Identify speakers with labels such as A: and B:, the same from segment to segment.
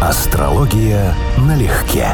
A: Астрология налегке.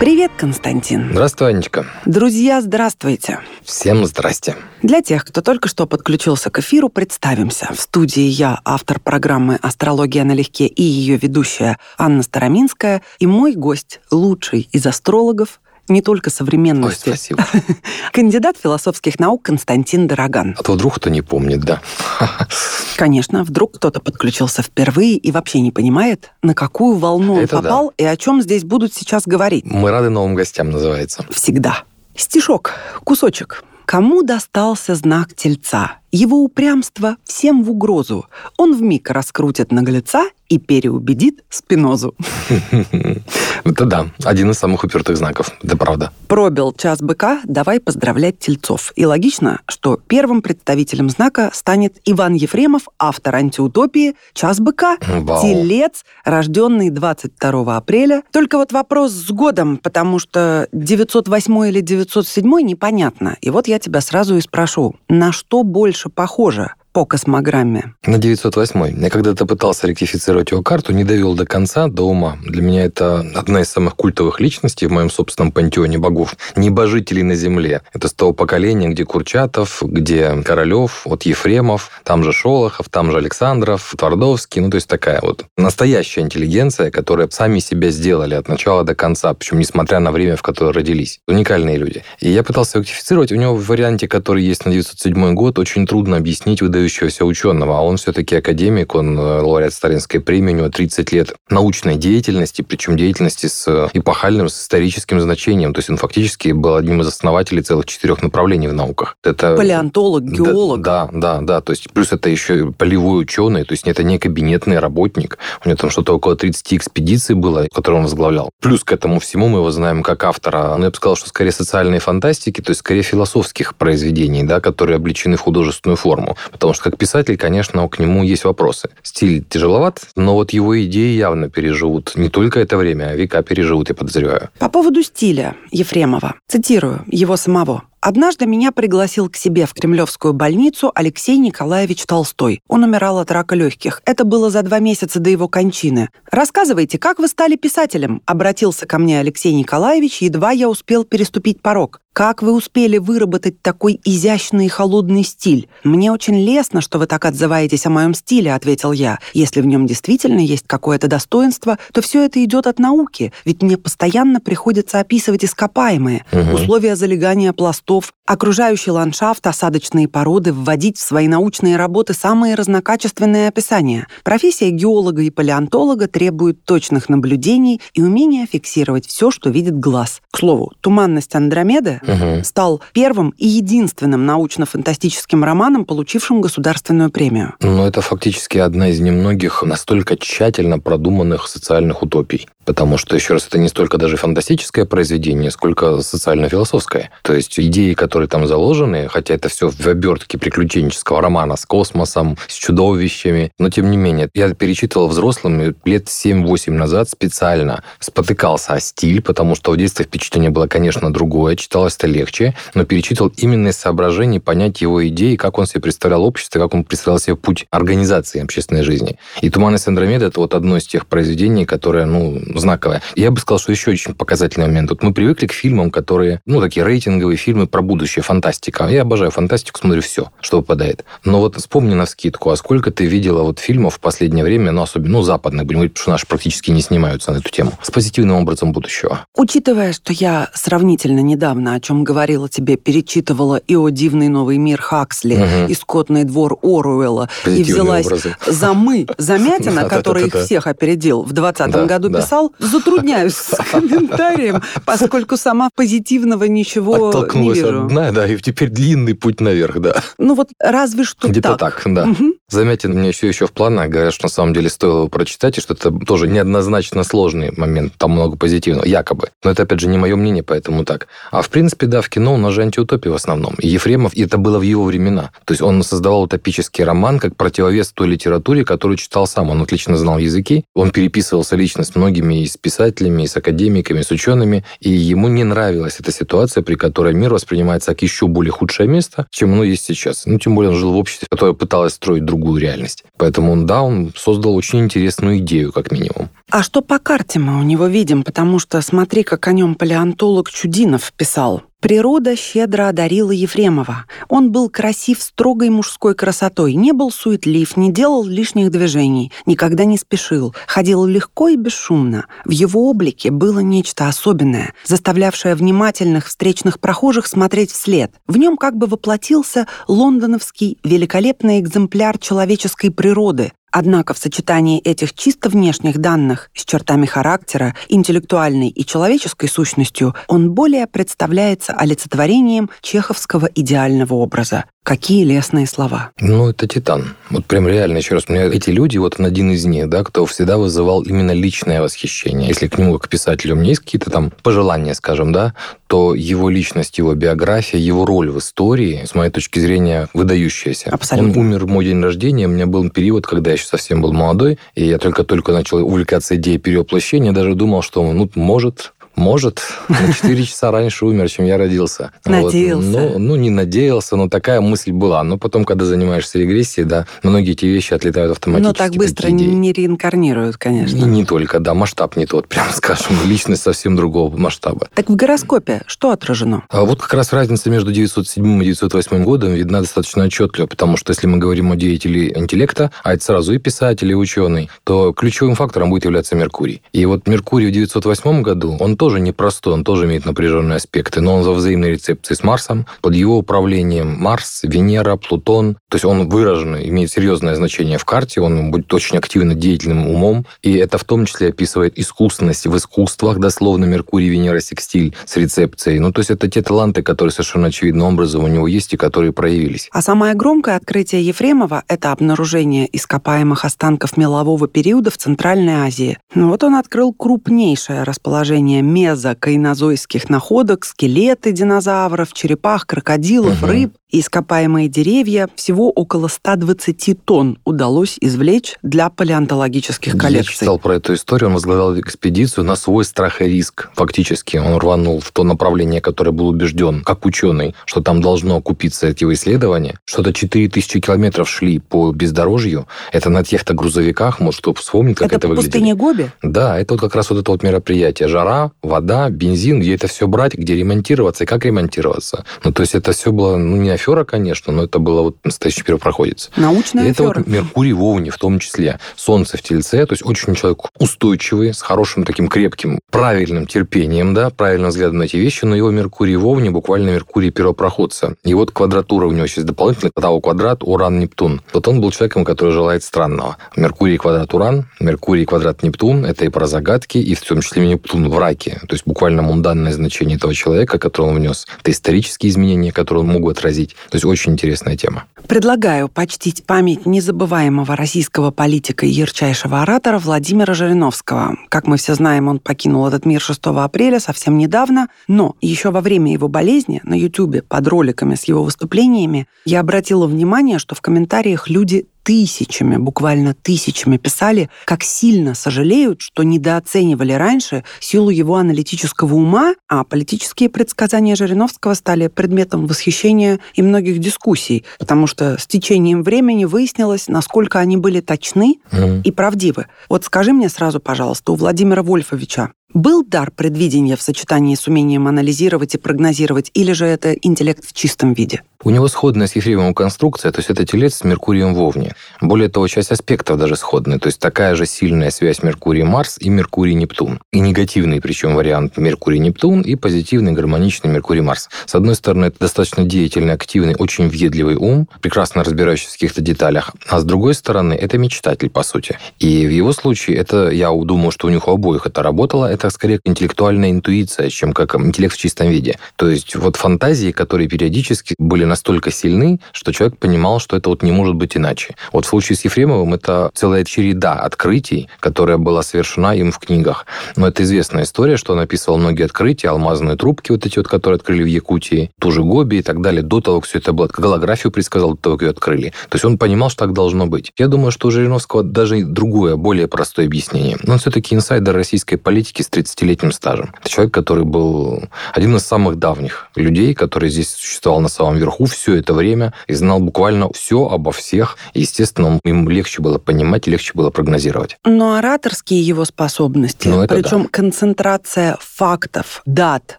B: Привет, Константин.
C: Здравствуй, Анечка.
B: Друзья, здравствуйте.
C: Всем здрасте.
B: Для тех, кто только что подключился к эфиру, представимся. В студии я, автор программы «Астрология налегке» и ее ведущая Анна Староминская, и мой гость, лучший из астрологов, не только современности.
C: Ой, спасибо.
B: Кандидат философских наук Константин Дороган.
C: А то вдруг кто не помнит, да.
B: Конечно, вдруг кто-то подключился впервые и вообще не понимает, на какую волну он
C: Это да.
B: попал и о чем здесь будут сейчас говорить.
C: Мы рады новым гостям, называется.
B: Всегда. Стишок, кусочек. Кому достался знак тельца? Его упрямство всем в угрозу. Он вмиг раскрутит наглеца и переубедит спинозу.
C: Это да, один из самых упертых знаков. Это правда.
B: Пробил час быка, давай поздравлять тельцов. И логично, что первым представителем знака станет Иван Ефремов, автор антиутопии «Час быка»,
C: Вау.
B: телец, рожденный 22 апреля. Только вот вопрос с годом, потому что 908 или 907 непонятно. И вот я тебя сразу и спрошу, на что больше похоже по космограмме?
C: На 908 Я когда-то пытался ректифицировать его карту, не довел до конца, до ума. Для меня это одна из самых культовых личностей в моем собственном пантеоне богов. Небожителей на земле. Это с того поколения, где Курчатов, где Королев, вот Ефремов, там же Шолохов, там же Александров, Твардовский. Ну, то есть такая вот настоящая интеллигенция, которая сами себя сделали от начала до конца, причем несмотря на время, в которое родились. Уникальные люди. И я пытался ректифицировать. У него в варианте, который есть на 907 год, очень трудно объяснить выдающегося ученого. А он все-таки академик, он э, лауреат Сталинской премии, у него 30 лет научной деятельности, причем деятельности с э, эпохальным, с историческим значением. То есть он фактически был одним из основателей целых четырех направлений в науках. Это
B: Палеонтолог, геолог.
C: да, да, да. То есть плюс это еще полевой ученый, то есть это не кабинетный работник. У него там что-то около 30 экспедиций было, которые он возглавлял. Плюс к этому всему мы его знаем как автора, ну, я бы сказал, что скорее социальной фантастики, то есть скорее философских произведений, да, которые облечены в художественную форму. Потому что как писатель, конечно, к нему есть вопросы. Стиль тяжеловат, но вот его идеи явно переживут не только это время, а века переживут, я подозреваю.
B: По поводу стиля Ефремова. Цитирую его самого. Однажды меня пригласил к себе в Кремлевскую больницу Алексей Николаевич Толстой. Он умирал от рака легких. Это было за два месяца до его кончины. «Рассказывайте, как вы стали писателем?» Обратился ко мне Алексей Николаевич, едва я успел переступить порог. «Как вы успели выработать такой изящный и холодный стиль? Мне очень лестно, что вы так отзываетесь о моем стиле», — ответил я. «Если в нем действительно есть какое-то достоинство, то все это идет от науки, ведь мне постоянно приходится описывать ископаемые,
C: Мгм.
B: условия залегания пластов, окружающий ландшафт, осадочные породы, вводить в свои научные работы самые разнокачественные описания. Профессия геолога и палеонтолога требует точных наблюдений и умения фиксировать все, что видит глаз. К слову, «Туманность Андромеды»
C: Мгм.
B: стал первым и единственным научно-фантастическим романом, получившим государственную премию.
C: Но это фактически одна из немногих настолько тщательно продуманных социальных утопий. Потому что, еще раз, это не столько даже фантастическое произведение, сколько социально-философское. То есть идеи, которые там заложены, хотя это все в обертке приключенческого романа с космосом, с чудовищами, но тем не менее, я перечитывал взрослым лет 7-8 назад специально спотыкался о стиль, потому что в детстве впечатление было, конечно, другое, читалось это легче, но перечитывал именно из соображений понять его идеи, как он себе представлял общество, как он представлял себе путь организации общественной жизни. И «Туманность Андромеды» — это вот одно из тех произведений, которое, ну, знаковое. Я бы сказал, что еще очень показательный момент. Вот мы привыкли к фильмам, которые, ну, такие рейтинговые фильмы про будущее, фантастика. Я обожаю фантастику, смотрю все, что выпадает. Но вот вспомни на скидку, а сколько ты видела вот фильмов в последнее время, ну, особенно, ну, западных, будем говорить, потому что наши практически не снимаются на эту тему, с позитивным образом будущего.
B: Учитывая, что я сравнительно недавно, о чем говорила тебе, перечитывала и о «Дивный новый мир» Хаксли,
C: Мгм.
B: и «Скотный двор» Оруэлла, и взялась
C: образы.
B: за «Мы» Замятина,
C: Да-да-да-да-да.
B: который их всех опередил, в 2020
C: Да,
B: году
C: да.
B: писал, затрудняюсь с комментарием, поскольку сама позитивного ничего не вижу.
C: от дна, да, и теперь длинный путь наверх, да.
B: Ну вот разве что
C: Где-то так, да.
B: Мгм.
C: Замятин мне еще еще в планах. Говорят, что на самом деле стоило его прочитать, и что это тоже неоднозначно сложный момент. Там много позитивного, якобы. Но это, опять же, не мое мнение, поэтому так. А в принципе, да, в кино у нас же антиутопия в основном. И Ефремов, и это было в его времена. То есть он создавал утопический роман как противовес той литературе, которую читал сам. Он отлично знал языки. Он переписывался лично с многими и с писателями, и с академиками, и с учеными. И ему не нравилась эта ситуация, при которой мир воспринимается как еще более худшее место, чем оно есть сейчас. Ну, тем более он жил в обществе, которое пыталось строить другую реальность. Поэтому, да, он создал очень интересную идею, как минимум.
B: А что по карте мы у него видим? Потому что смотри, как о нем палеонтолог Чудинов писал. Природа щедро одарила Ефремова. Он был красив строгой мужской красотой, не был суетлив, не делал лишних движений, никогда не спешил, ходил легко и бесшумно. В его облике было нечто особенное, заставлявшее внимательных встречных прохожих смотреть вслед. В нем как бы воплотился лондоновский великолепный экземпляр человеческой природы, Однако в сочетании этих чисто внешних данных с чертами характера, интеллектуальной и человеческой сущностью он более представляется олицетворением чеховского идеального образа. Какие лестные слова.
C: Ну, это титан. Вот прям реально, еще раз, у меня эти люди, вот он один из них, да, кто всегда вызывал именно личное восхищение. Если к нему, как писателю, у меня есть какие-то там пожелания, скажем, да, то его личность, его биография, его роль в истории, с моей точки зрения, выдающаяся.
B: Абсолютно.
C: Он умер в мой день рождения, у меня был период, когда я еще совсем был молодой, и я только-только начал увлекаться идеей перевоплощения, даже думал, что, ну, может, может, на 4 часа раньше умер, чем я родился.
B: Надеялся.
C: Вот. Ну, ну, не надеялся, но такая мысль была. Но потом, когда занимаешься регрессией, да, многие эти вещи отлетают автоматически.
B: Но так быстро не реинкарнируют, конечно.
C: И не только, да, масштаб не тот, прям скажем, личность совсем другого масштаба.
B: Так в гороскопе что отражено?
C: А вот как раз разница между 907 и 908 годом видна достаточно отчетливо, потому что если мы говорим о деятеле интеллекта, а это сразу и писатель, и ученый, то ключевым фактором будет являться Меркурий. И вот Меркурий в 908 году, он тоже тоже непростой, он тоже имеет напряженные аспекты, но он за взаимной рецепцией с Марсом, под его управлением Марс, Венера, Плутон, то есть он выражен, имеет серьезное значение в карте, он будет очень активно деятельным умом, и это в том числе описывает искусственность в искусствах, дословно Меркурий, Венера, Секстиль с рецепцией. Ну, то есть это те таланты, которые совершенно очевидным образом у него есть и которые проявились.
B: А самое громкое открытие Ефремова – это обнаружение ископаемых останков мелового периода в Центральной Азии. Ну, вот он открыл крупнейшее расположение мезокайнозойских находок, скелеты динозавров, черепах, крокодилов, угу. рыб ископаемые деревья. Всего около 120 тонн удалось извлечь для палеонтологических коллекций.
C: Я читал про эту историю. Он возглавлял экспедицию на свой страх и риск. Фактически он рванул в то направление, которое был убежден, как ученый, что там должно окупиться эти исследования. Что-то 4000 километров шли по бездорожью. Это на тех-то грузовиках, может, кто вспомнит, как это, это выглядит.
B: Это пустыня Гоби?
C: Да, это вот как раз вот это вот мероприятие. Жара, вода, бензин, где это все брать, где ремонтироваться и как ремонтироваться. Ну, то есть это все было, ну, не афера, конечно, но это было вот настоящий первопроходец.
B: Научная
C: и
B: афера.
C: это вот Меркурий в Овне в том числе. Солнце в Тельце, то есть очень человек устойчивый, с хорошим таким крепким, правильным терпением, да, правильным взглядом на эти вещи, но его Меркурий в Овне буквально Меркурий первопроходца. И вот квадратура у него сейчас дополнительно, Тау квадрат, Уран-Нептун. Вот он был человеком, который желает странного. Меркурий квадрат Уран, Меркурий квадрат Нептун, это и про загадки, и в том числе Нептун в раке. То есть буквально мунданное значение этого человека, который он внес. Это исторические изменения, которые он мог отразить. То есть очень интересная тема.
B: Предлагаю почтить память незабываемого российского политика и ярчайшего оратора Владимира Жириновского. Как мы все знаем, он покинул этот мир 6 апреля совсем недавно, но еще во время его болезни на YouTube под роликами с его выступлениями я обратила внимание, что в комментариях люди тысячами, буквально тысячами писали, как сильно сожалеют, что недооценивали раньше силу его аналитического ума, а политические предсказания Жириновского стали предметом восхищения и многих дискуссий, потому что с течением времени выяснилось, насколько они были точны mm. и правдивы. Вот скажи мне сразу, пожалуйста, у Владимира Вольфовича был дар предвидения в сочетании с умением анализировать и прогнозировать, или же это интеллект в чистом виде?
C: У него сходная с Ефремовым конструкция, то есть это телец с Меркурием в Овне. Более того, часть аспектов даже сходная, то есть такая же сильная связь Меркурий-Марс и Меркурий-Нептун. И негативный причем вариант Меркурий-Нептун и позитивный гармоничный Меркурий-Марс. С одной стороны, это достаточно деятельный, активный, очень въедливый ум, прекрасно разбирающийся в каких-то деталях, а с другой стороны, это мечтатель, по сути. И в его случае это, я думаю, что у них у обоих это работало, это скорее интеллектуальная интуиция, чем как интеллект в чистом виде. То есть вот фантазии, которые периодически были настолько сильны, что человек понимал, что это вот не может быть иначе. Вот в случае с Ефремовым это целая череда открытий, которая была совершена им в книгах. Но это известная история, что он описывал многие открытия, алмазные трубки вот эти вот, которые открыли в Якутии, ту же Гоби и так далее, до того, как все это было. Голографию предсказал до того, как ее открыли. То есть он понимал, что так должно быть. Я думаю, что у Жириновского даже другое, более простое объяснение. Но он все-таки инсайдер российской политики с 30-летним стажем. Это человек, который был один из самых давних людей, который здесь существовал на самом верху наверху все это время и знал буквально все обо всех. Естественно, им легче было понимать, легче было прогнозировать.
B: Но ораторские его способности, ну, причем да. концентрация фактов, дат,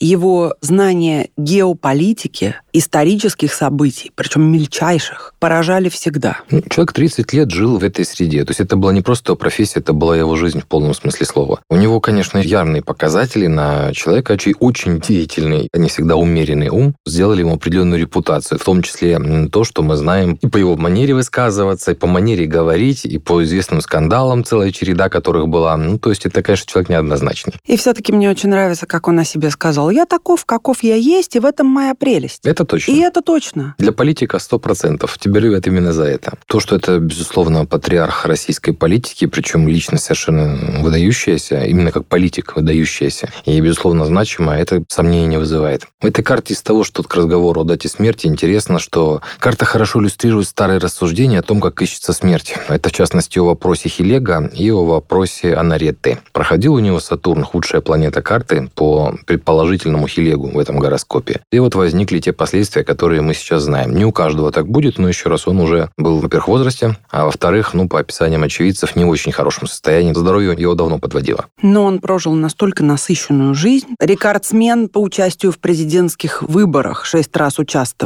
B: его знание геополитики, исторических событий, причем мельчайших, поражали всегда.
C: Ну, человек 30 лет жил в этой среде. То есть это была не просто профессия, это была его жизнь в полном смысле слова. У него, конечно, явные показатели на человека, чей очень деятельный, а не всегда умеренный ум, сделали ему определенную репутацию. В том числе то, что мы знаем и по его манере высказываться, и по манере говорить, и по известным скандалам, целая череда которых была. Ну, то есть это, конечно, человек неоднозначный.
B: И все-таки мне очень нравится, как он о себе сказал. Я таков, каков я есть, и в этом моя прелесть.
C: Это точно.
B: И это точно.
C: Для политика 100%. Тебя любят именно за это. То, что это, безусловно, патриарх российской политики, причем личность совершенно выдающаяся, именно как политик выдающаяся, и, безусловно, значимая, это сомнений не вызывает. В этой карте из того, что к разговору о дате смерти, интересно, что карта хорошо иллюстрирует старые рассуждения о том, как ищется смерть. Это, в частности, о вопросе Хилега и о вопросе Анаретты. Проходил у него Сатурн, худшая планета карты, по предположительному Хилегу в этом гороскопе. И вот возникли те последствия, которые мы сейчас знаем. Не у каждого так будет, но еще раз, он уже был, во-первых, в возрасте, а во-вторых, ну, по описаниям очевидцев, не в очень хорошем состоянии. Здоровье его давно подводило.
B: Но он прожил настолько насыщенную жизнь. Рекордсмен по участию в президентских выборах шесть раз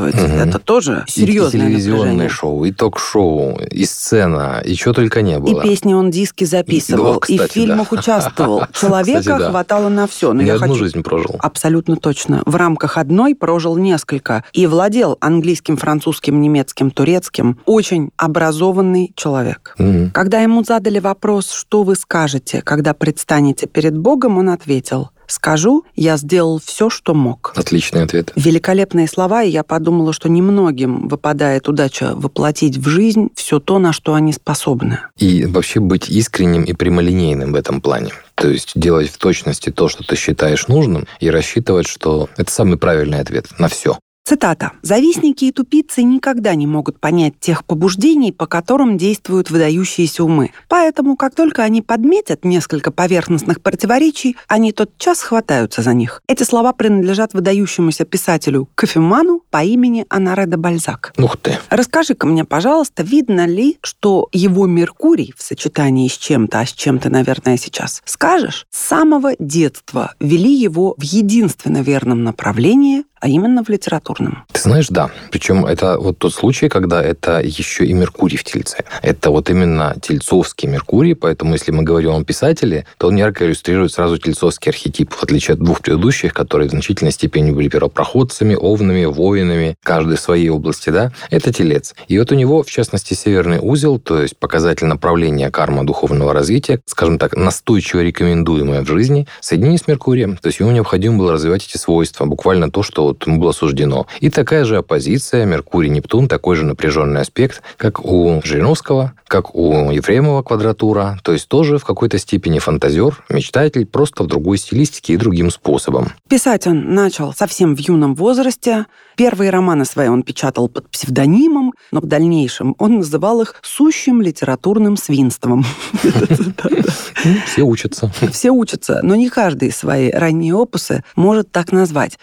B: участвовать. Угу. Это тоже серьезное
C: И телевизионное
B: напряжение.
C: шоу, и ток-шоу, и сцена, и чего только не было.
B: И песни он диски записывал,
C: да, кстати,
B: и в фильмах
C: да.
B: участвовал. Человека
C: Кстати, да.
B: хватало на все. Но
C: Не
B: я
C: одну
B: хочу...
C: жизнь прожил.
B: Абсолютно точно. В рамках одной прожил несколько. И владел английским, французским, немецким, турецким. Очень образованный человек.
C: Мгм.
B: Когда ему задали вопрос, что вы скажете, когда предстанете перед Богом, он ответил, скажу, я сделал все, что мог.
C: Отличный ответ.
B: Великолепные слова, и я подумала, что немногим выпадает удача воплотить в жизнь все то, на что они способны.
C: И вообще быть искренним и прямолинейным в этом плане. То есть делать в точности то, что ты считаешь нужным, и рассчитывать, что это самый правильный ответ на все.
B: Цитата. «Завистники и тупицы никогда не могут понять тех побуждений, по которым действуют выдающиеся умы. Поэтому, как только они подметят несколько поверхностных противоречий, они тотчас хватаются за них». Эти слова принадлежат выдающемуся писателю кофеману по имени Анаре де Бальзак.
C: Ух ты.
B: Расскажи-ка мне, пожалуйста, видно ли, что его Меркурий в сочетании с чем-то, а с чем-то, наверное, сейчас скажешь, с самого детства вели его в единственно верном направлении, а именно в литературном.
C: Ты знаешь, да. Причем это вот тот случай, когда это еще и Меркурий в Тельце. Это вот именно тельцовский Меркурий, поэтому если мы говорим о писателе, то он ярко иллюстрирует сразу тельцовский архетип, в отличие от двух предыдущих, которые в значительной степени были первопроходцами, овнами, воинами, каждый в своей области, да, это телец. И вот у него, в частности, северный узел, то есть показатель направления карма духовного развития, скажем так, настойчиво рекомендуемое в жизни, соединение с Меркурием. То есть ему необходимо было развивать эти свойства, буквально то, что вот ему было суждено. И такая же оппозиция Меркурий-Нептун, такой же напряженный аспект, как у Жириновского, как у Ефремова квадратура, то есть тоже в какой-то степени фантазер, мечтатель, просто в другой стилистике и другим способом.
B: Писать он начал совсем в юном возрасте. Первые романы свои он печатал под псевдонимом, но в дальнейшем он называл их сущим литературным свинством.
C: Ну, Все учатся.
B: Все учатся, но не каждый свои ранние опусы может так назвать.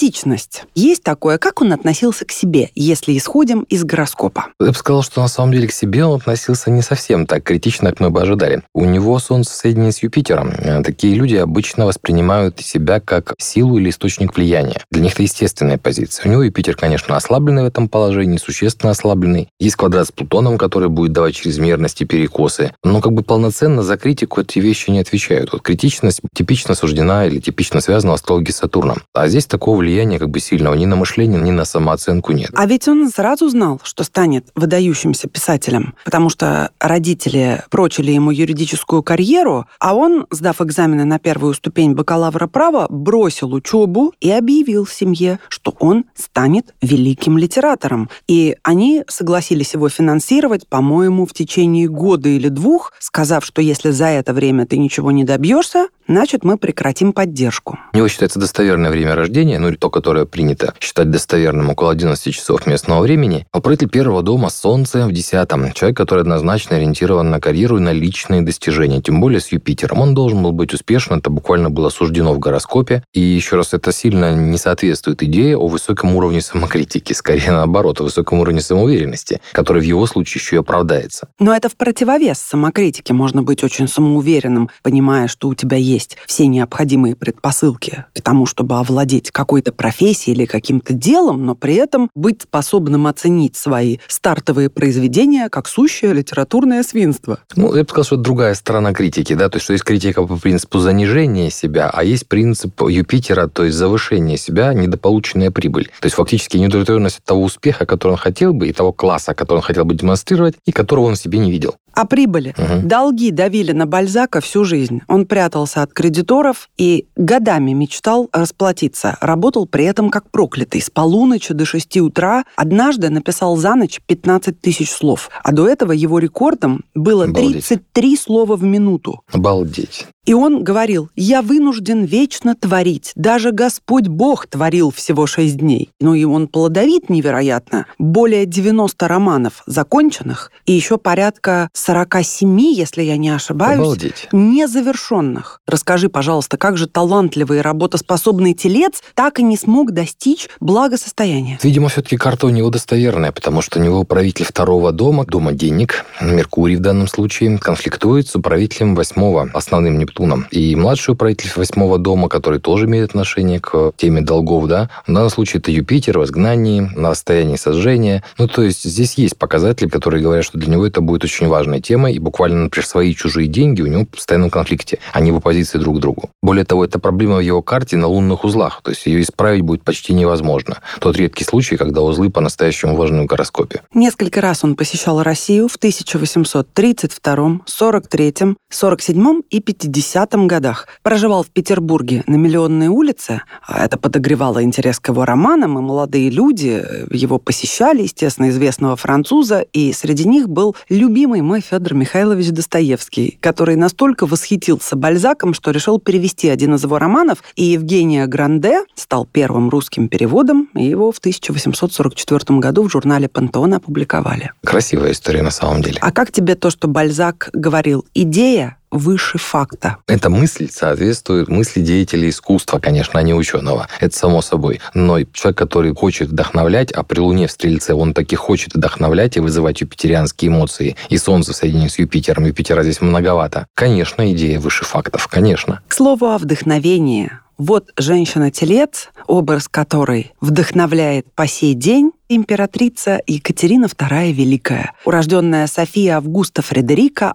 B: Самокритичность. Есть такое, как он относился к себе, если исходим из гороскопа?
C: Я бы сказал, что на самом деле к себе он относился не совсем так критично, как мы бы ожидали. У него Солнце соединено с Юпитером. Э, Такие люди обычно воспринимают себя как силу или источник влияния. Для них это естественная позиция. У него Юпитер, конечно, ослабленный в этом положении, существенно ослабленный. Есть квадрат с Плутоном, который будет давать чрезмерности, перекосы. Но как бы полноценно за критику эти вещи не отвечают. Вот критичность типично суждена или типично связана в астрологии с Сатурном. А здесь такого влияния как бы сильного ни на мышление, ни на самооценку нет.
B: А ведь он сразу знал, что станет выдающимся писателем, потому что родители прочили ему юридическую карьеру, а он, сдав экзамены на первую ступень бакалавра права, бросил учебу и объявил семье, что он станет великим литератором. И они согласились его финансировать, по-моему, в течение года или двух, сказав, что если за это время ты ничего не добьешься, значит, мы прекратим поддержку.
C: У него считается достоверное время рождения, ну, то, которое принято считать достоверным около 11 часов местного времени, управитель первого дома Солнце в десятом. Человек, который однозначно ориентирован на карьеру и на личные достижения, тем более с Юпитером. Он должен был быть успешен, это буквально было суждено в гороскопе. И еще раз, это сильно не соответствует идее о высоком уровне самокритики, скорее наоборот, о высоком уровне самоуверенности, который в его случае еще и оправдается.
B: Но это в противовес самокритике. Можно быть очень самоуверенным, понимая, что у тебя есть все необходимые предпосылки к тому, чтобы овладеть какой-то профессией или каким-то делом, но при этом быть способным оценить свои стартовые произведения как сущее литературное свинство.
C: Ну, я бы сказал, что это другая сторона критики, да, то есть, что есть критика по принципу занижения себя, а есть принцип Юпитера, то есть завышение себя, недополученная прибыль. То есть, фактически неудовлетворенность от того успеха, который он хотел бы, и того класса, который он хотел бы демонстрировать, и которого он себе не видел.
B: О прибыли. Угу. Долги давили на Бальзака всю жизнь. Он прятался от кредиторов и годами мечтал расплатиться. Работал при этом как проклятый. С полуночи до 6 утра однажды написал за ночь 15 тысяч слов. А до этого его рекордом было Обалдеть. 33 слова в минуту.
C: Обалдеть.
B: И он говорил, я вынужден вечно творить. Даже Господь Бог творил всего шесть дней. Ну и он плодовит невероятно. Более 90 романов законченных и еще порядка 47, если я не ошибаюсь,
C: Обалдеть.
B: незавершенных. Расскажи, пожалуйста, как же талантливый и работоспособный телец так и не смог достичь благосостояния?
C: Видимо, все-таки карта у него достоверная, потому что у него правитель второго дома, дома денег, Меркурий в данном случае, конфликтует с управителем восьмого, основным Нептуном. И младший управитель восьмого дома, который тоже имеет отношение к теме долгов, да, в данном случае это Юпитер в изгнании, на расстоянии сожжения. Ну, то есть здесь есть показатели, которые говорят, что для него это будет очень важная тема, и буквально, например, свои чужие деньги у него в постоянном конфликте, они в оппозиции друг к другу. Более того, это проблема в его карте на лунных узлах, то есть ее исправить будет почти невозможно. Тот редкий случай, когда узлы по-настоящему важны в гороскопе.
B: Несколько раз он посещал Россию в 1832, 43, 47 и 50 50 годах. Проживал в Петербурге на Миллионной улице. А это подогревало интерес к его романам, и молодые люди его посещали, естественно, известного француза, и среди них был любимый мой Федор Михайлович Достоевский, который настолько восхитился Бальзаком, что решил перевести один из его романов, и Евгения Гранде стал первым русским переводом, и его в 1844 году в журнале «Пантеон» опубликовали.
C: Красивая история на самом деле.
B: А как тебе то, что Бальзак говорил? Идея выше факта.
C: Эта мысль соответствует мысли деятелей искусства, конечно, а не ученого. Это само собой. Но человек, который хочет вдохновлять, а при Луне в Стрельце он таки хочет вдохновлять и вызывать юпитерианские эмоции, и Солнце в соединении с Юпитером, Юпитера здесь многовато. Конечно, идея выше фактов, конечно.
B: К слову о вдохновении. Вот женщина-телец, образ которой вдохновляет по сей день, императрица Екатерина II Великая, урожденная София Августа Фредерика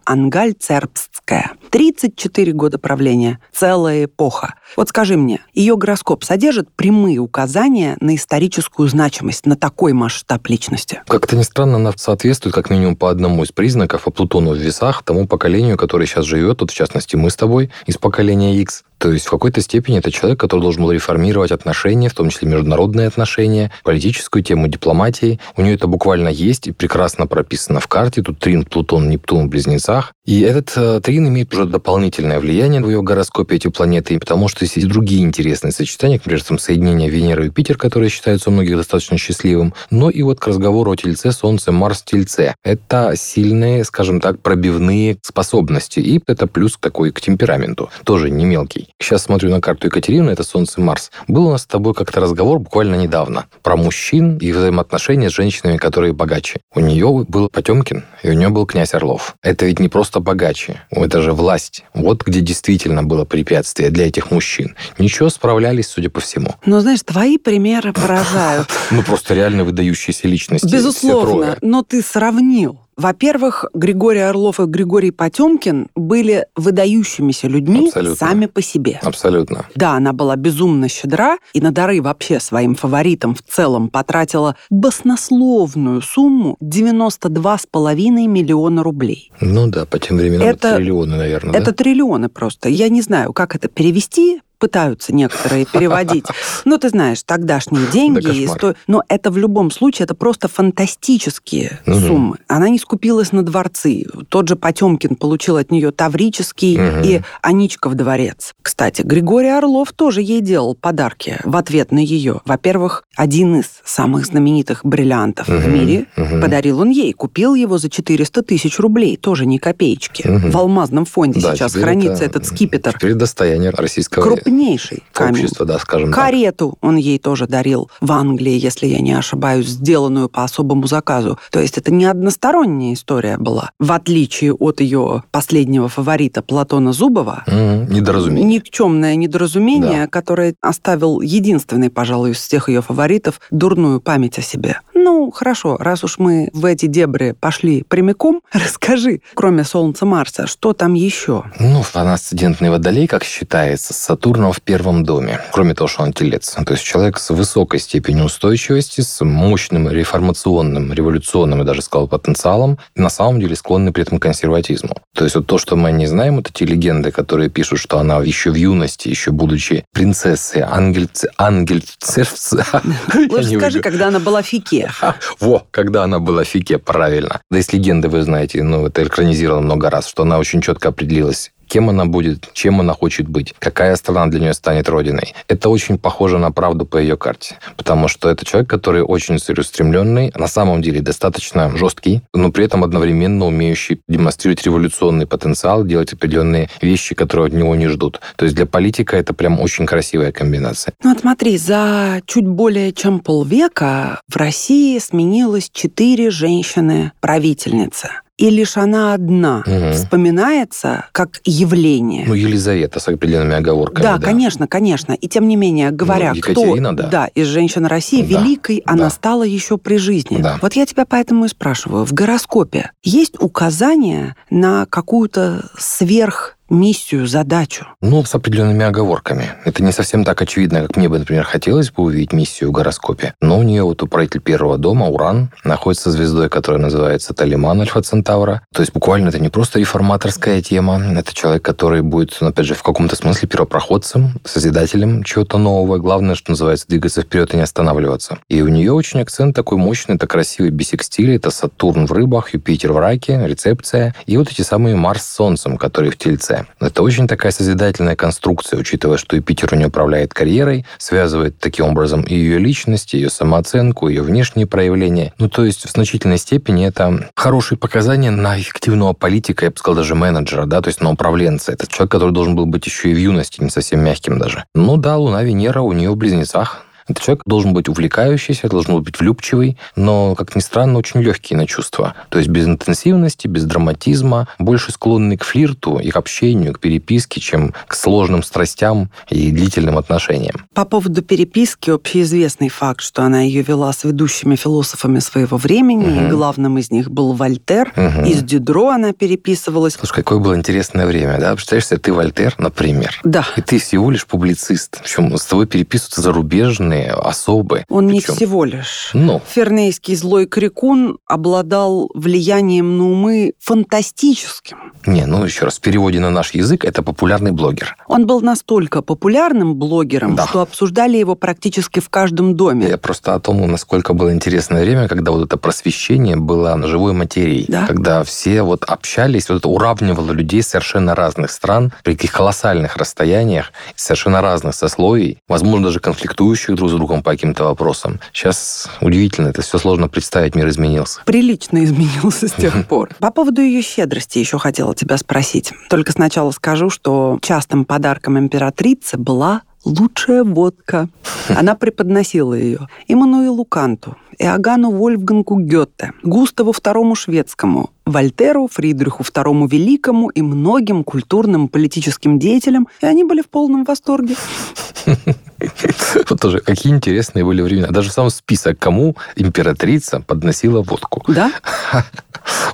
B: Ангаль-Цербстская. 34 года правления, целая эпоха. Вот скажи мне, ее гороскоп содержит прямые указания на историческую значимость, на такой масштаб личности?
C: Как-то не странно, она соответствует как минимум по одному из признаков, а Плутону в весах, тому поколению, которое сейчас живет, вот в частности мы с тобой из поколения X. То есть в какой-то степени это человек, который должен был реформировать отношения, в том числе международные отношения, политическую тему, дипломатии. У нее это буквально есть и прекрасно прописано в карте. Тут трин Плутон, Нептун в близнецах. И этот э, трин имеет уже дополнительное влияние в ее гороскопе эти планеты, потому что есть и другие интересные сочетания, например, там соединение Венеры и Юпитер, которое считается у многих достаточно счастливым. Но и вот к разговору о Тельце, Солнце, Марс, Тельце. Это сильные, скажем так, пробивные способности. И это плюс такой к темпераменту, тоже не мелкий. Сейчас смотрю на карту Екатерины, это Солнце, Марс. Был у нас с тобой как-то разговор буквально недавно про мужчин и взаимоотношения с женщинами, которые богаче. У нее был Потемкин, и у нее был князь Орлов. Это ведь не просто богаче, это же власть. Вот где действительно было препятствие для этих мужчин. Ничего, справлялись, судя по всему.
B: Но, знаешь, твои примеры поражают.
C: Ну, просто реально выдающиеся личности.
B: Безусловно, но ты сравнил во-первых, Григорий Орлов и Григорий Потемкин были выдающимися людьми Абсолютно. сами по себе.
C: Абсолютно.
B: Да, она была безумно щедра и на дары вообще своим фаворитам в целом потратила баснословную сумму 92,5 миллиона рублей.
C: Ну да, по тем временам это, это триллионы, наверное.
B: Это
C: да?
B: триллионы просто. Я не знаю, как это перевести пытаются некоторые переводить. Ну, ты знаешь, тогдашние деньги. Да Но это в любом случае, это просто фантастические угу. суммы. Она не скупилась на дворцы. Тот же Потемкин получил от нее Таврический угу. и Аничков дворец. Кстати, Григорий Орлов тоже ей делал подарки в ответ на ее. Во-первых, один из самых знаменитых бриллиантов угу. в мире угу. подарил он ей. Купил его за 400 тысяч рублей. Тоже не копеечки. Угу. В алмазном фонде да, сейчас хранится это, этот скипетр.
C: Теперь достояние российского
B: крупнейший камень.
C: Да, скажем
B: Карету так. он ей тоже дарил в Англии, если я не ошибаюсь, сделанную по особому заказу. То есть это не односторонняя история была. В отличие от ее последнего фаворита Платона Зубова.
C: Mm, недоразумение.
B: Никчемное недоразумение, да. которое оставил единственный, пожалуй, из всех ее фаворитов дурную память о себе. Ну, хорошо, раз уж мы в эти дебри пошли прямиком, расскажи, кроме Солнца Марса, что там еще?
C: Ну, асцендентный водолей, как считается, с Сатурном в первом доме. Кроме того, что он телец. То есть человек с высокой степенью устойчивости, с мощным реформационным, революционным и даже сказал потенциалом, на самом деле склонны при этом к консерватизму. То есть вот то, что мы не знаем, вот эти легенды, которые пишут, что она еще в юности, еще будучи принцессой, ангель, ангель,
B: Лучше скажи, когда она была фике.
C: Во, когда она была фике, правильно. Да из легенды вы знаете, ну, это экранизировано много раз, что она очень четко определилась кем она будет, чем она хочет быть, какая страна для нее станет родиной. Это очень похоже на правду по ее карте, потому что это человек, который очень целеустремленный, на самом деле достаточно жесткий, но при этом одновременно умеющий демонстрировать революционный потенциал, делать определенные вещи, которые от него не ждут. То есть для политика это прям очень красивая комбинация.
B: Ну вот смотри, за чуть более чем полвека в России сменилось четыре женщины-правительницы и лишь она одна угу. вспоминается как явление.
C: Ну, Елизавета с определенными оговорками.
B: Да, да. конечно, конечно. И тем не менее, говоря, ну, кто да. Да, из женщин России, да. великой да. она стала еще при жизни. Да. Вот я тебя поэтому и спрашиваю. В гороскопе есть указания на какую-то сверх миссию, задачу?
C: Ну, с определенными оговорками. Это не совсем так очевидно, как мне бы, например, хотелось бы увидеть миссию в гороскопе. Но у нее вот управитель первого дома, Уран, находится звездой, которая называется Талиман Альфа Центавра. То есть буквально это не просто реформаторская тема, это человек, который будет, ну, опять же, в каком-то смысле первопроходцем, созидателем чего-то нового. Главное, что называется, двигаться вперед и не останавливаться. И у нее очень акцент такой мощный, это красивый бисекстиль, это Сатурн в рыбах, Юпитер в раке, рецепция. И вот эти самые Марс с Солнцем, которые в Тельце конце. Это очень такая созидательная конструкция, учитывая, что Юпитер у нее управляет карьерой, связывает таким образом и ее личность, ее самооценку, ее внешние проявления. Ну, то есть в значительной степени это хорошие показания на эффективного политика, я бы сказал, даже менеджера, да, то есть на управленца. Это человек, который должен был быть еще и в юности, не совсем мягким даже. Ну да, Луна, Венера у нее в близнецах, этот человек должен быть увлекающийся, должен быть влюбчивый, но, как ни странно, очень легкий на чувства. То есть без интенсивности, без драматизма, больше склонный к флирту и к общению, к переписке, чем к сложным страстям и длительным отношениям.
B: По поводу переписки общеизвестный факт, что она ее вела с ведущими философами своего времени, угу. и главным из них был Вольтер. Угу. Из Дидро она переписывалась.
C: Слушай, какое было интересное время, да? Представляешь себе, ты Вольтер, например.
B: Да.
C: И ты всего лишь публицист. Причем с тобой переписываются зарубежные определенные особы.
B: Он Причем... не всего лишь. Ну. Фернейский злой крикун обладал влиянием на умы фантастическим.
C: Не, ну еще раз, в переводе на наш язык это популярный блогер.
B: Он был настолько популярным блогером, да. что обсуждали его практически в каждом доме.
C: Я просто о том, насколько было интересное время, когда вот это просвещение было на живой материи. Да. Когда все вот общались, вот это уравнивало людей совершенно разных стран при таких колоссальных расстояниях, совершенно разных сословий, возможно, даже конфликтующих друг друг с другом по каким-то вопросам. Сейчас удивительно, это все сложно представить, мир изменился.
B: Прилично изменился с тех пор. По поводу ее щедрости еще хотела тебя спросить. Только сначала скажу, что частым подарком императрицы была лучшая водка. Она преподносила ее Иммануилу Канту, Иоганну Вольфгангу Гёте, Густаву II Шведскому, Вольтеру, Фридриху II Великому и многим культурным политическим деятелям, и они были в полном восторге.
C: Вот тоже, какие интересные были времена. Даже сам список, кому императрица подносила водку.
B: Да?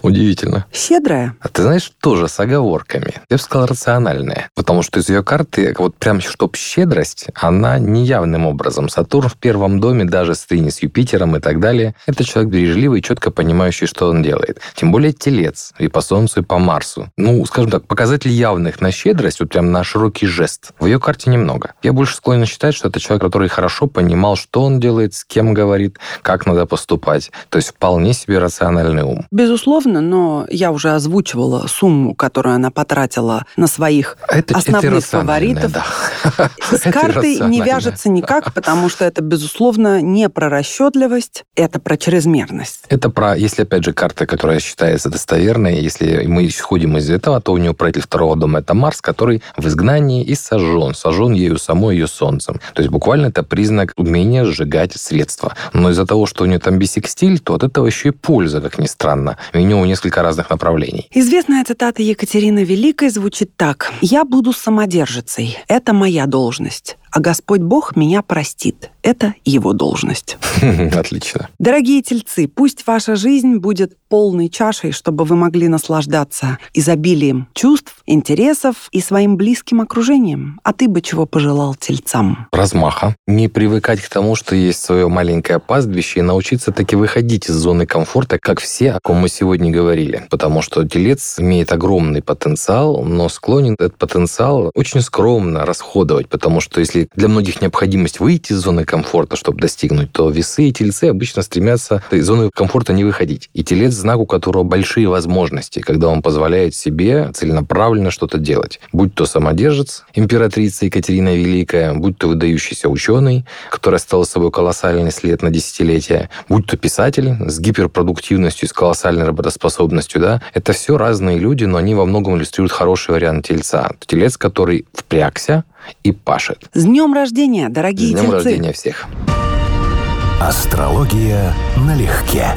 C: Удивительно.
B: Щедрая.
C: А ты знаешь, тоже с оговорками. Я бы сказал, рациональная. Потому что из ее карты, вот прям чтоб щедрость, она неявным образом. Сатурн в первом доме, даже с с Юпитером и так далее, это человек бережливый, четко понимающий, что он делает. Тем более телец и по Солнцу, и по Марсу. Ну, скажем так, показателей явных на щедрость, вот прям на широкий жест, в ее карте немного. Я больше склонен считать, что это человек, который хорошо понимал, что он делает, с кем говорит, как надо поступать. То есть вполне себе рациональный ум.
B: Безусловно, но я уже озвучивала сумму, которую она потратила на своих это, основных это фаворитов. Да. С картой не вяжется никак, потому что это, безусловно, не про расчетливость, это про чрезмерность.
C: Это про, если, опять же, карта, которая считается достоверной, если мы исходим из этого, то у нее правитель второго дома это Марс, который в изгнании и сожжен. Сожжен ею самой ее солнцем. То есть буквально это признак умения сжигать средства. Но из-за того, что у нее там бисекстиль, то от этого еще и польза, как ни странно. У нее несколько разных направлений.
B: Известная цитата Екатерины Великой звучит так. «Я буду самодержицей. Это моя должность а Господь Бог меня простит. Это его должность.
C: Отлично.
B: Дорогие тельцы, пусть ваша жизнь будет полной чашей, чтобы вы могли наслаждаться изобилием чувств, интересов и своим близким окружением. А ты бы чего пожелал тельцам?
C: Размаха. Не привыкать к тому, что есть свое маленькое пастбище, и научиться таки выходить из зоны комфорта, как все, о ком мы сегодня говорили. Потому что телец имеет огромный потенциал, но склонен этот потенциал очень скромно расходовать, потому что если для многих необходимость выйти из зоны комфорта, чтобы достигнуть, то весы и тельцы обычно стремятся из зоны комфорта не выходить. И телец знак, у которого большие возможности, когда он позволяет себе целенаправленно что-то делать. Будь то самодержец, императрица Екатерина Великая, будь то выдающийся ученый, который оставил собой колоссальный след на десятилетия, будь то писатель с гиперпродуктивностью, с колоссальной работоспособностью, да, это все разные люди, но они во многом иллюстрируют хороший вариант тельца. Телец, который впрягся, и пашет.
B: С днем рождения, дорогие
C: С днем тельцы! рождения всех!
A: Астрология налегке.